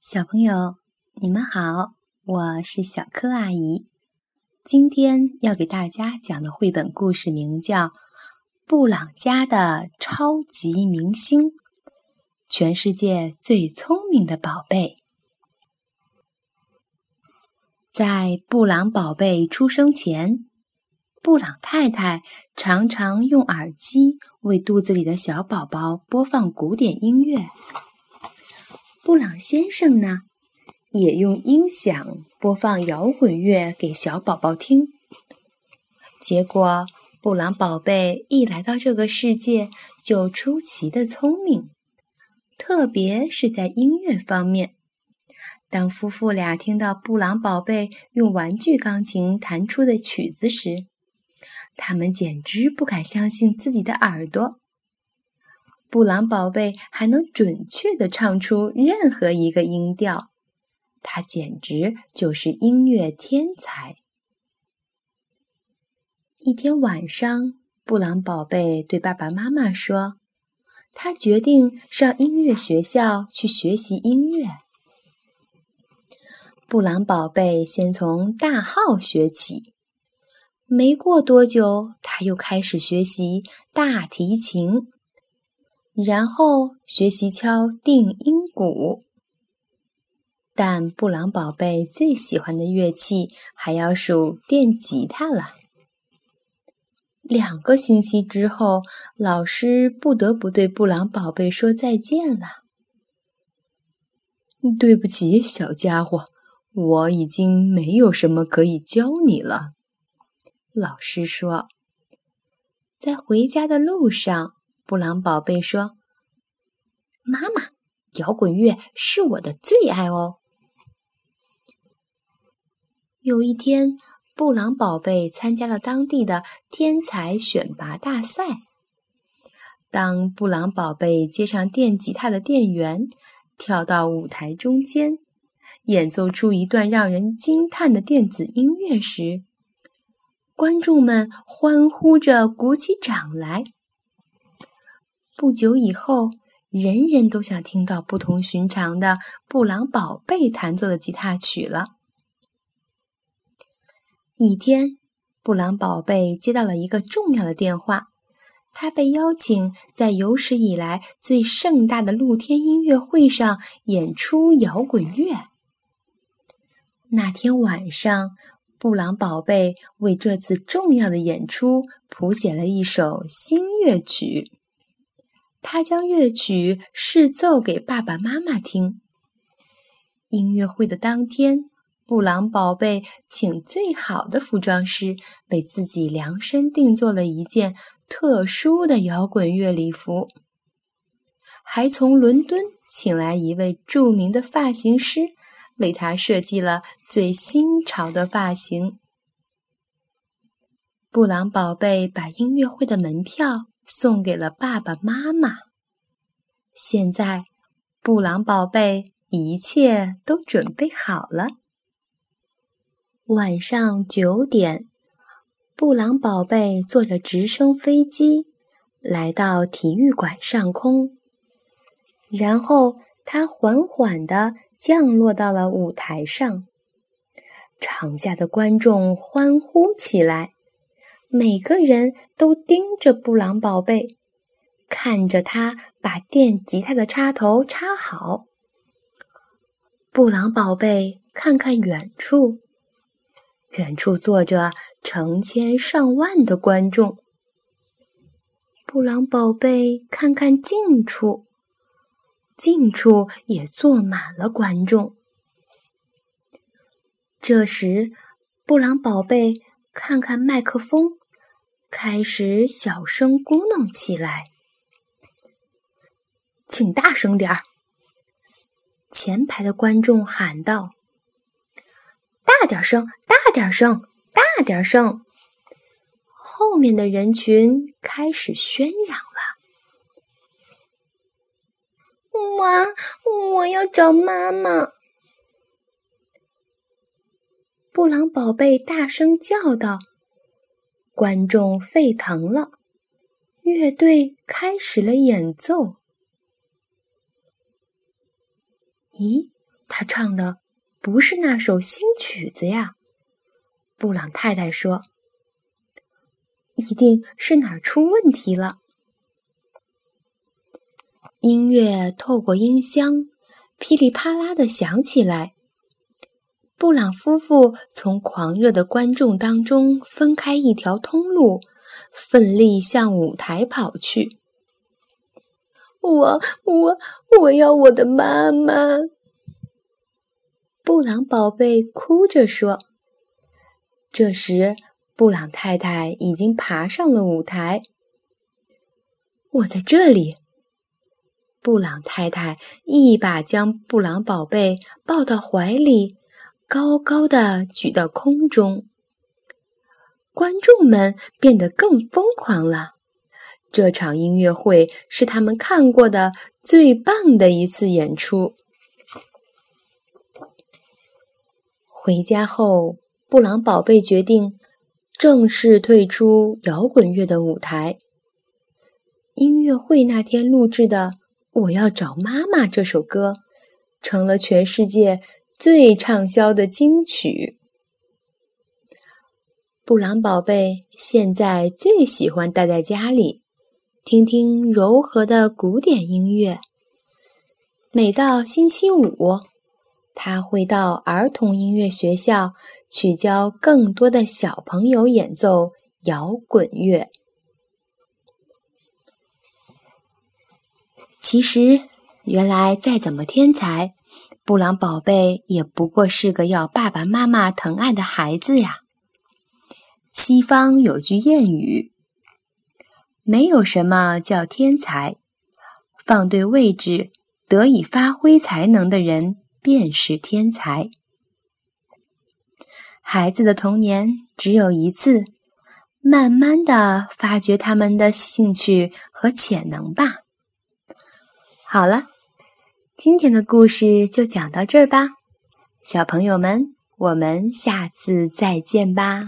小朋友，你们好，我是小柯阿姨。今天要给大家讲的绘本故事名叫《布朗家的超级明星》，全世界最聪明的宝贝。在布朗宝贝出生前，布朗太太常常用耳机为肚子里的小宝宝播放古典音乐。布朗先生呢，也用音响播放摇滚乐给小宝宝听。结果，布朗宝贝一来到这个世界就出奇的聪明，特别是在音乐方面。当夫妇俩听到布朗宝贝用玩具钢琴弹出的曲子时，他们简直不敢相信自己的耳朵。布朗宝贝还能准确地唱出任何一个音调，他简直就是音乐天才。一天晚上，布朗宝贝对爸爸妈妈说：“他决定上音乐学校去学习音乐。”布朗宝贝先从大号学起，没过多久，他又开始学习大提琴。然后学习敲定音鼓，但布朗宝贝最喜欢的乐器还要数电吉他了。两个星期之后，老师不得不对布朗宝贝说再见了。对不起，小家伙，我已经没有什么可以教你了。老师说，在回家的路上。布朗宝贝说：“妈妈，摇滚乐是我的最爱哦。”有一天，布朗宝贝参加了当地的天才选拔大赛。当布朗宝贝接上电吉他的电源，跳到舞台中间，演奏出一段让人惊叹的电子音乐时，观众们欢呼着鼓起掌来。不久以后，人人都想听到不同寻常的布朗宝贝弹奏的吉他曲了。一天，布朗宝贝接到了一个重要的电话，他被邀请在有史以来最盛大的露天音乐会上演出摇滚乐。那天晚上，布朗宝贝为这次重要的演出谱写了一首新乐曲。他将乐曲试奏给爸爸妈妈听。音乐会的当天，布朗宝贝请最好的服装师为自己量身定做了一件特殊的摇滚乐礼服，还从伦敦请来一位著名的发型师为他设计了最新潮的发型。布朗宝贝把音乐会的门票。送给了爸爸妈妈。现在，布朗宝贝一切都准备好了。晚上九点，布朗宝贝坐着直升飞机来到体育馆上空，然后他缓缓地降落到了舞台上。场下的观众欢呼起来。每个人都盯着布朗宝贝，看着他把电吉他的插头插好。布朗宝贝看看远处，远处坐着成千上万的观众。布朗宝贝看看近处，近处也坐满了观众。这时，布朗宝贝看看麦克风。开始小声咕哝起来，请大声点儿！前排的观众喊道：“大点声，大点声，大点声！”后面的人群开始喧嚷了：“我我要找妈妈！”布朗宝贝大声叫道。观众沸腾了，乐队开始了演奏。咦，他唱的不是那首新曲子呀。布朗太太说：“一定是哪儿出问题了。”音乐透过音箱噼里啪啦的响起来。布朗夫妇从狂热的观众当中分开一条通路，奋力向舞台跑去。我我我要我的妈妈！布朗宝贝哭着说。这时，布朗太太已经爬上了舞台。我在这里。布朗太太一把将布朗宝贝抱到怀里。高高的举到空中，观众们变得更疯狂了。这场音乐会是他们看过的最棒的一次演出。回家后，布朗宝贝决定正式退出摇滚乐的舞台。音乐会那天录制的《我要找妈妈》这首歌，成了全世界。最畅销的金曲，布朗宝贝现在最喜欢待在家里，听听柔和的古典音乐。每到星期五，他会到儿童音乐学校去教更多的小朋友演奏摇滚乐。其实，原来再怎么天才。布朗宝贝也不过是个要爸爸妈妈疼爱的孩子呀。西方有句谚语：“没有什么叫天才，放对位置得以发挥才能的人便是天才。”孩子的童年只有一次，慢慢的发掘他们的兴趣和潜能吧。好了。今天的故事就讲到这儿吧，小朋友们，我们下次再见吧。